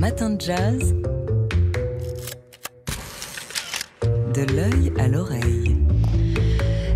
matins de jazz. De l'œil à l'oreille.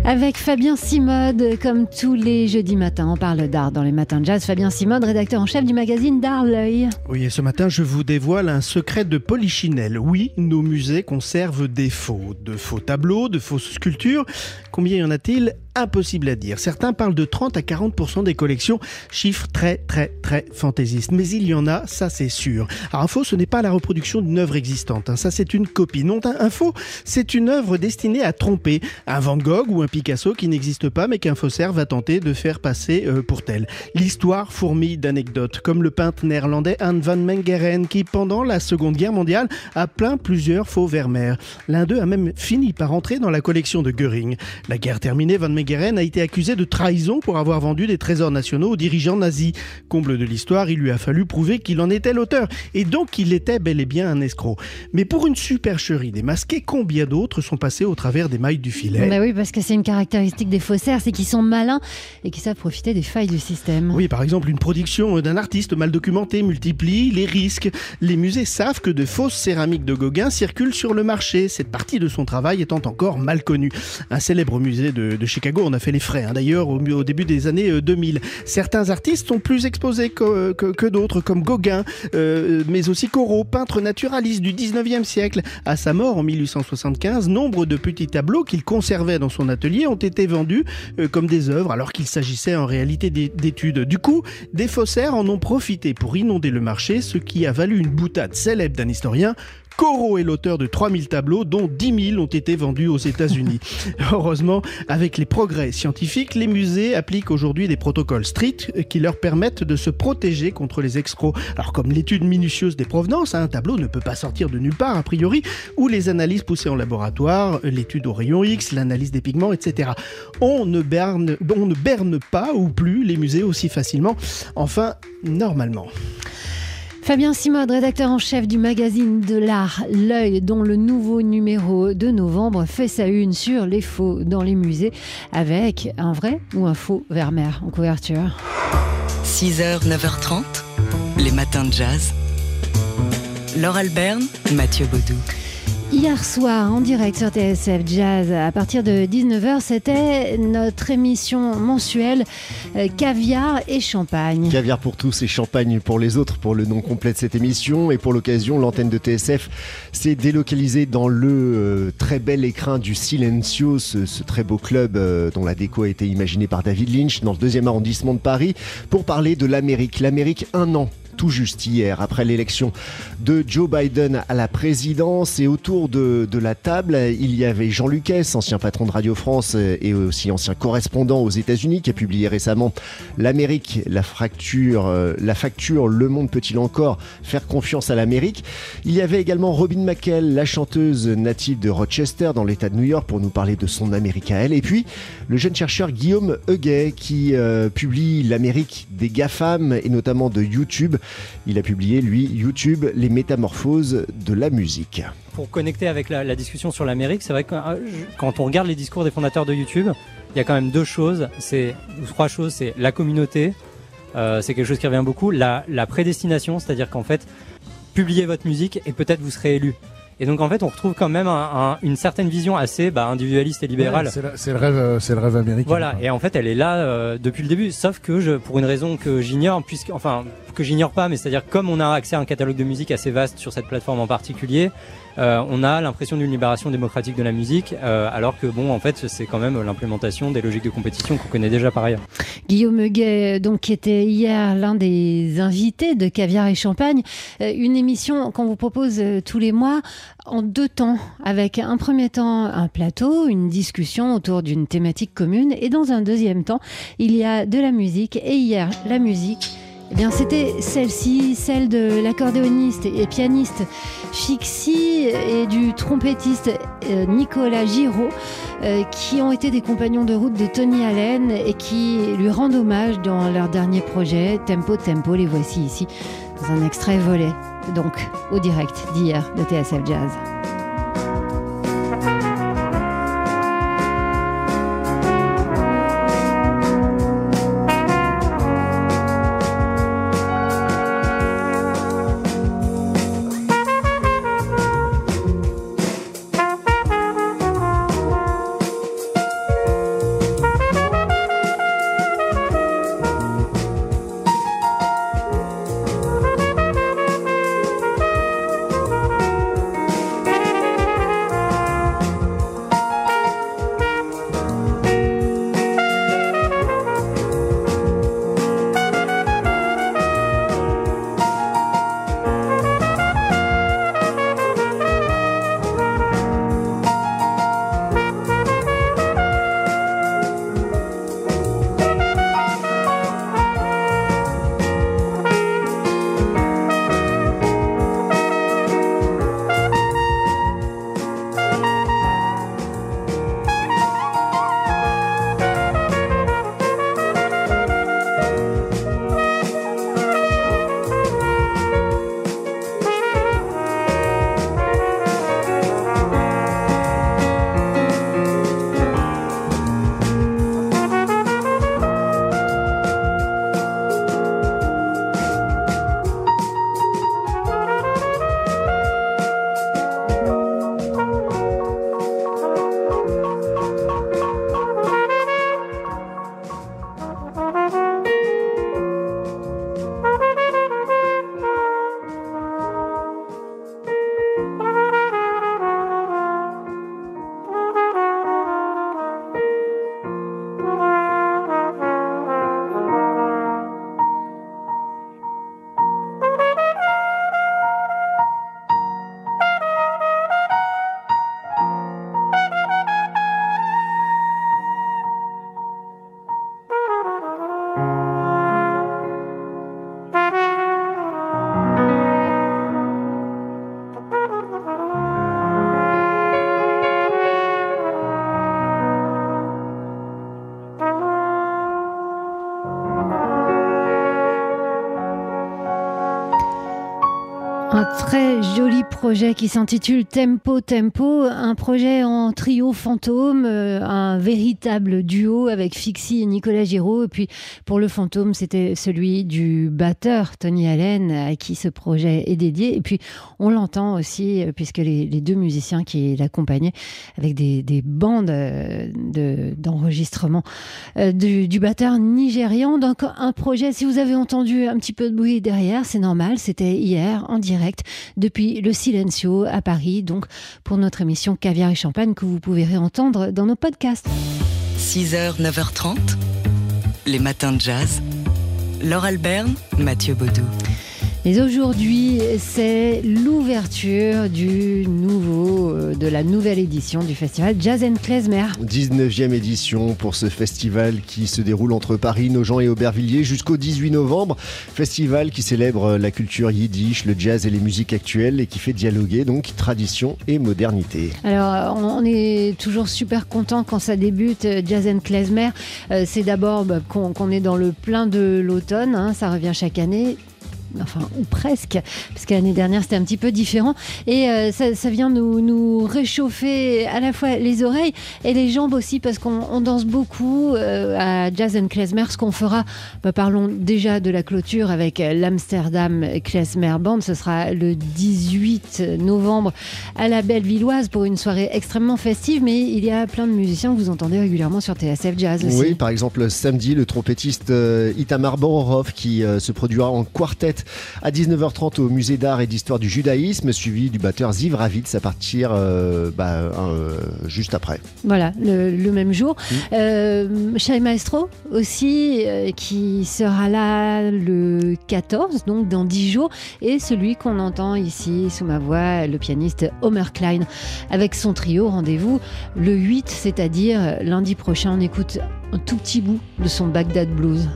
Avec Fabien Simode, comme tous les jeudis matins, on parle d'art dans les matins de jazz. Fabien Simode, rédacteur en chef du magazine D'Art L'œil. Oui, et ce matin, je vous dévoile un secret de Polichinelle. Oui, nos musées conservent des faux, de faux tableaux, de fausses sculptures. Combien y en a-t-il? Impossible à dire. Certains parlent de 30 à 40% des collections, chiffre très très très fantaisiste. Mais il y en a, ça c'est sûr. Alors faux, ce n'est pas la reproduction d'une œuvre existante. Hein. Ça c'est une copie. Non, faux, c'est une œuvre destinée à tromper un Van Gogh ou un Picasso qui n'existe pas mais qu'un faussaire va tenter de faire passer euh, pour tel. L'histoire fourmille d'anecdotes, comme le peintre néerlandais Anne van Mengeren qui, pendant la Seconde Guerre mondiale, a plein plusieurs faux Vermeer. L'un d'eux a même fini par entrer dans la collection de Goering. La guerre terminée, van Meegeren a été accusé de trahison pour avoir vendu des trésors nationaux aux dirigeants nazis. Comble de l'histoire, il lui a fallu prouver qu'il en était l'auteur, et donc qu'il était bel et bien un escroc. Mais pour une supercherie démasquée, combien d'autres sont passés au travers des mailles du filet? Bah oui, parce que c'est une caractéristique des faussaires, c'est qu'ils sont malins et qu'ils savent profiter des failles du système. Oui, par exemple, une production d'un artiste mal documenté multiplie les risques. Les musées savent que de fausses céramiques de Gauguin circulent sur le marché, cette partie de son travail étant encore mal connue. Un célèbre musée de, de Chicago en a fait les frais, hein, d'ailleurs, au, début des années 2000. Certains artistes sont plus exposés que d'autres, comme Gauguin, euh, mais aussi Corot, peintre naturaliste du 19e siècle. À sa mort en 1875, nombre de petits tableaux qu'il conservait dans son atelier ont été vendus euh, comme des œuvres, alors qu'il s'agissait en réalité d'études. Du coup, des faussaires en ont profité pour inonder le marché, ce qui a valu une boutade célèbre d'un historien Corot est l'auteur de 3000 tableaux, dont 10 000 ont été vendus aux États-Unis. Heureusement, avec les progrès scientifiques, les musées appliquent aujourd'hui des protocoles stricts qui leur permettent de se protéger contre les escrocs. Alors, comme l'étude minutieuse des provenances, un tableau ne peut pas sortir de nulle part, a priori, ou les analyses poussées en laboratoire, l'étude au rayon X, l'analyse des pigments, etc. On ne, berne, on ne berne pas ou plus les musées aussi facilement. Enfin, normalement. Fabien Simode, rédacteur en chef du magazine de l'art L'œil, dont le nouveau numéro de novembre fait sa une sur les faux dans les musées, avec un vrai ou un faux Vermeer en couverture. 6h, 9h30, les matins de jazz. Laure Alberne, Mathieu Baudou. Hier soir, en direct sur TSF Jazz, à partir de 19h, c'était notre émission mensuelle euh, Caviar et Champagne. Caviar pour tous et champagne pour les autres, pour le nom complet de cette émission. Et pour l'occasion, l'antenne de TSF s'est délocalisée dans le euh, très bel écrin du Silencio, ce, très beau club euh, dont la déco a été imaginée par David Lynch dans le deuxième arrondissement de Paris, pour parler de l'Amérique. L'Amérique, un an tout juste hier, après l'élection de Joe Biden à la présidence. Et autour de, la table, il y avait Jean Lucas, ancien patron de Radio France et aussi ancien correspondant aux États-Unis, qui a publié récemment L'Amérique, la fracture, la facture, le monde peut-il encore faire confiance à l'Amérique? Il y avait également Robin McKell, la chanteuse native de Rochester, dans l'État de New York, pour nous parler de son Amérique à elle. Et puis, le jeune chercheur Guillaume Huguet, qui euh, publie L'Amérique des GAFAM et notamment de YouTube. Il a publié, lui, YouTube, les métamorphoses de la musique. Pour connecter avec la, discussion sur l'Amérique, c'est vrai que quand on regarde les discours des fondateurs de YouTube, il y a quand même deux choses, c'est trois choses, c'est la communauté, euh, c'est quelque chose qui revient beaucoup, la prédestination, c'est-à-dire qu'en fait, publiez votre musique et peut-être vous serez élu. Et donc en fait, on retrouve quand même un, un, une certaine vision assez bah, individualiste et libérale. Ouais, c'est le rêve, c'est le rêve américain. Voilà. Quoi. Et en fait, elle est là euh, depuis le début. Sauf que je, pour une raison que j'ignore, puisque enfin que j'ignore pas, mais c'est-à-dire comme on a accès à un catalogue de musique assez vaste sur cette plateforme en particulier, euh, on a l'impression d'une libération démocratique de la musique, euh, alors que bon, en fait, c'est quand même l'implémentation des logiques de compétition qu'on connaît déjà par ailleurs. Guillaume Huguet, donc qui était hier l'un des invités de Caviar et Champagne, euh, une émission qu'on vous propose euh, tous les mois en deux temps, avec un premier temps un plateau, une discussion autour d'une thématique commune, et dans un deuxième temps, il y a de la musique, et hier, la musique. Eh bien, c'était celle-ci, celle de l'accordéoniste et pianiste Fixie et du trompettiste euh, Nicolas Giraud, euh, qui ont été des compagnons de route de Tony Allen et qui lui rendent hommage dans leur dernier projet, Tempo Tempo. Les voici ici un extrait volé, donc au direct d'hier de TSF Jazz. Très joli projet qui s'intitule Tempo Tempo, un projet en trio fantôme, euh, un véritable duo avec Fixie et Nicolas Giraud. Et puis pour le fantôme, c'était celui du batteur Tony Allen à qui ce projet est dédié. Et puis on l'entend aussi euh, puisque les, deux musiciens qui l'accompagnaient avec des, des bandes euh, d'enregistrement de, du, du, batteur nigérian. Donc un projet, si vous avez entendu un petit peu de bruit derrière, c'est normal, c'était hier en direct depuis le Silencio à Paris, donc pour notre émission Caviar et Champagne que vous pouvez réentendre dans nos podcasts. 6h, 9h30, les matins de jazz. Laure Alberne, Mathieu Baudou. Mais aujourd'hui, c'est l'ouverture du nouveau, euh, de la nouvelle édition du festival Jazz and Klezmer. 19e édition pour ce festival qui se déroule entre Paris, Nogent et Aubervilliers jusqu'au 18 novembre. Festival qui célèbre la culture yiddish, le jazz et les musiques actuelles et qui fait dialoguer donc tradition et modernité. Alors, on est toujours super content quand ça débute, euh, Jazz and Klezmer. Euh, c'est d'abord bah, qu'on est dans le plein de l'automne, hein, ça revient chaque année enfin ou presque, parce que l'année dernière c'était un petit peu différent. Et euh, ça, ça, vient nous, nous, réchauffer à la fois les oreilles et les jambes aussi, parce qu'on danse beaucoup euh, à Jazz and Klezmer. Ce qu'on fera, bah, parlons déjà de la clôture avec l'Amsterdam Klezmer Band. Ce sera le 18 novembre à la Bellevilloise pour une soirée extrêmement festive, mais il y a plein de musiciens que vous entendez régulièrement sur TSF Jazz aussi. Oui, par exemple samedi, le trompettiste euh, Itamar Bororov qui euh, se produira en quartet à 19h30 au musée d'art et d'histoire du judaïsme, suivi du batteur Ziv Ravitz à partir euh, bah, euh, juste après. Voilà, le, le même jour. Mmh. Euh, Maestro aussi, qui sera là le 14, donc dans 10 jours, et celui qu'on entend ici sous ma voix, le pianiste Homer Klein, avec son trio. Rendez-vous le 8, c'est-à-dire lundi prochain. On écoute un tout petit bout de son Bagdad Blues.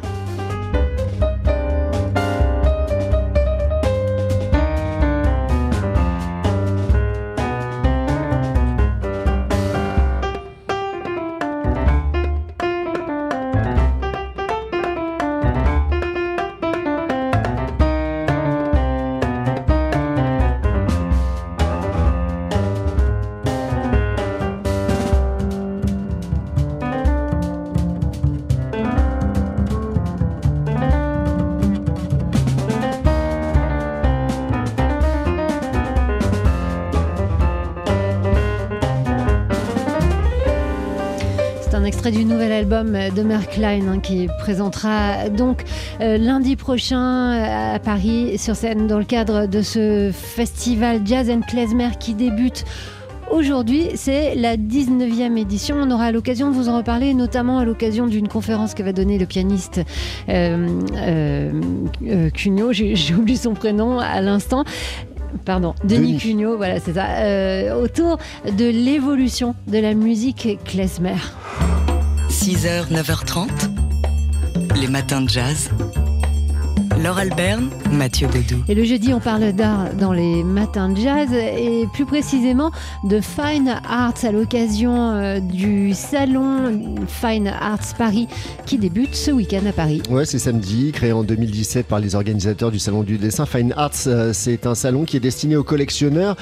Extrait du nouvel album de Merkline hein, qui présentera donc euh, lundi prochain à Paris sur scène dans le cadre de ce festival Jazz and Klezmer qui débute Aujourd'hui, c'est la 19e édition. On aura l'occasion de vous en reparler, notamment à l'occasion d'une conférence que va donner le pianiste euh, euh, euh, Cugnot. J'ai oublié son prénom à l'instant. Pardon, Denis, Denis. Cugnot, voilà, c'est ça. Euh, autour de l'évolution de la musique klezmer. 6h, 9h30, les matins de jazz. Laure Alberne, Mathieu Baudou. Et le jeudi, on parle d'art dans les matins de jazz et plus précisément de Fine Arts à l'occasion euh, du salon Fine Arts Paris qui débute ce week-end à Paris. Ouais, c'est samedi, créé en 2017 par les organisateurs du salon du dessin. Fine Arts, euh, c'est un salon qui est destiné aux collectionneurs.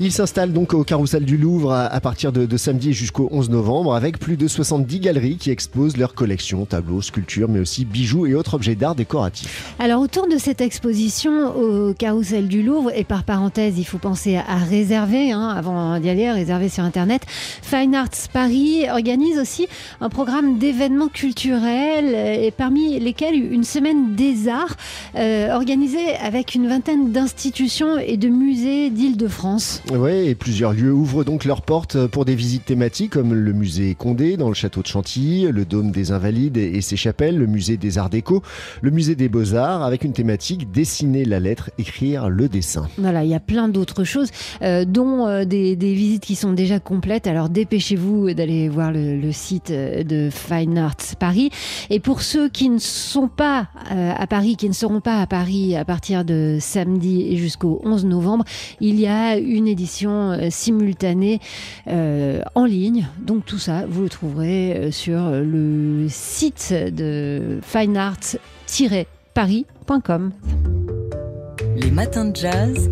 Il s'installe donc au Carrousel du Louvre à partir de, samedi jusqu'au 11 novembre avec plus de 70 galeries qui exposent leurs collections, tableaux, sculptures, mais aussi bijoux et autres objets d'art décoratifs. Alors autour de cette exposition au Carrousel du Louvre, et par parenthèse, il faut penser à réserver hein, avant d'y aller, réserver sur Internet, Fine Arts Paris organise aussi un programme d'événements culturels et parmi lesquels une semaine des arts euh, organisée avec une vingtaine d'institutions et de musées d'Île-de-France. Ouais, et plusieurs lieux ouvrent donc leurs portes pour des visites thématiques comme le musée Condé dans le château de Chantilly, le Dôme des Invalides et ses chapelles, le musée des Arts Déco, le musée des Beaux-Arts avec une thématique dessiner la lettre, écrire le dessin. Voilà, il y a plein d'autres choses, euh, dont euh, des, visites qui sont déjà complètes. Alors dépêchez-vous d'aller voir le, site de Fine Arts Paris. Et pour ceux qui ne sont pas euh, à Paris, qui ne seront pas à Paris à partir de samedi jusqu'au 11 novembre, il y a une édition euh, simultanée euh, en ligne. Donc tout ça, vous le trouverez euh, sur le site de fineart-paris.com. Les matins de jazz.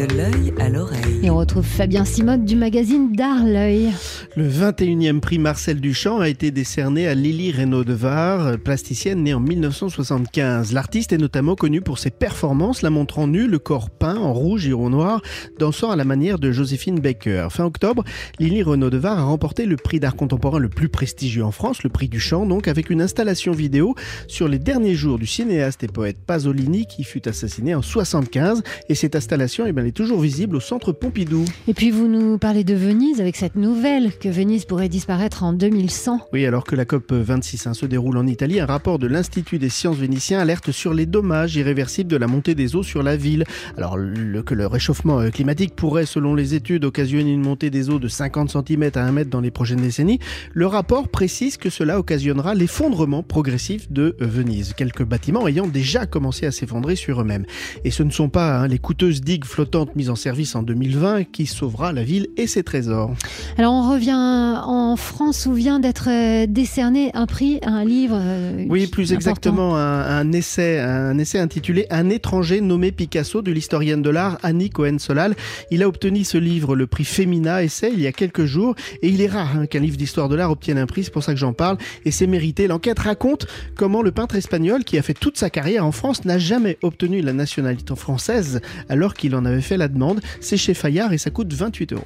De l'œil à l'oreille. Et on retrouve Fabien Simode du magazine D'Art L'œil. Le 21e prix Marcel Duchamp a été décerné à Lily Reynaud de Var, plasticienne née en 1975. L'artiste est notamment connu pour ses performances, la montrant nue, le corps peint en rouge et en noir, dansant à la manière de Joséphine Baker. Fin octobre, Lily Renaud de Var a remporté le prix d'art contemporain le plus prestigieux en France, le prix Duchamp, donc avec une installation vidéo sur les derniers jours du cinéaste et poète Pasolini qui fut assassiné en 75. Et cette installation, eh bien, elle est toujours visible au centre Pompidou. Et puis vous nous parlez de Venise avec cette nouvelle que Venise pourrait disparaître en 2100. Oui, alors que la COP 26 hein, se déroule en Italie, un rapport de l'Institut des sciences vénitiens alerte sur les dommages irréversibles de la montée des eaux sur la ville. Alors le, que le réchauffement euh, climatique pourrait, selon les études, occasionner une montée des eaux de 50 cm à 1 mètre dans les prochaines décennies, le rapport précise que cela occasionnera l'effondrement progressif de euh, Venise, quelques bâtiments ayant déjà commencé à s'effondrer sur eux-mêmes. Et ce ne sont pas hein, les coûteuses digues flottantes mises en service en 2020 qui sauvera la ville et ses trésors. Alors on revient en France où vient d'être euh, décerné un prix, un livre. euh, Oui, plus important. exactement, un, un essai, un essai intitulé Un étranger nommé Picasso de l'historienne de l'art Annie Cohen-Solal. Il a obtenu ce livre, le prix Femina Essai, il y a quelques jours, et il est rare hein, qu'un livre d'histoire de l'art obtienne un prix, c'est pour ça que j'en parle, et c'est mérité. L'enquête raconte comment le peintre espagnol, qui a fait toute sa carrière en France, n'a jamais obtenu la nationalité française, alors qu'il en avait fait la demande. C'est chez Fayard et ça coûte 28 euros.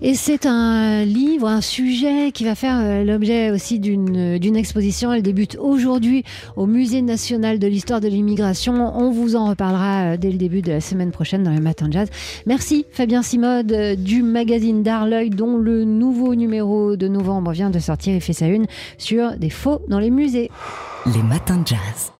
Et c'est un livre, un sujet qui va faire euh, l'objet aussi d'une d'une exposition. Elle débute aujourd'hui au Musée national de l'histoire de l'immigration. On vous en reparlera euh, dès le début de la semaine prochaine dans les matins de jazz. Merci Fabien Simode euh, du magazine D'Art L'œil dont le nouveau numéro de novembre vient de sortir et fait sa une sur des faux dans les musées. Les matins de jazz.